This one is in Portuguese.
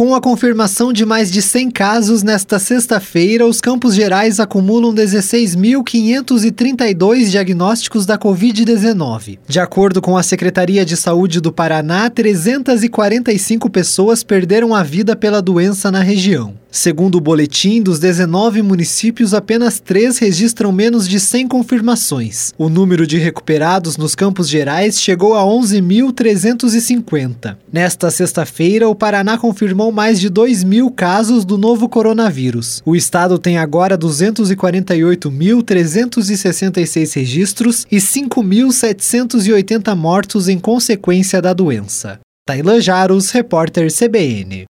Com a confirmação de mais de 100 casos nesta sexta-feira, os Campos Gerais acumulam 16.532 diagnósticos da Covid-19. De acordo com a Secretaria de Saúde do Paraná, 345 pessoas perderam a vida pela doença na região. Segundo o boletim, dos 19 municípios, apenas três registram menos de 100 confirmações. O número de recuperados nos Campos Gerais chegou a 11.350. Nesta sexta-feira, o Paraná confirmou mais de 2 mil casos do novo coronavírus. O estado tem agora 248.366 registros e 5.780 mortos em consequência da doença. Tailan Jaros, repórter CBN.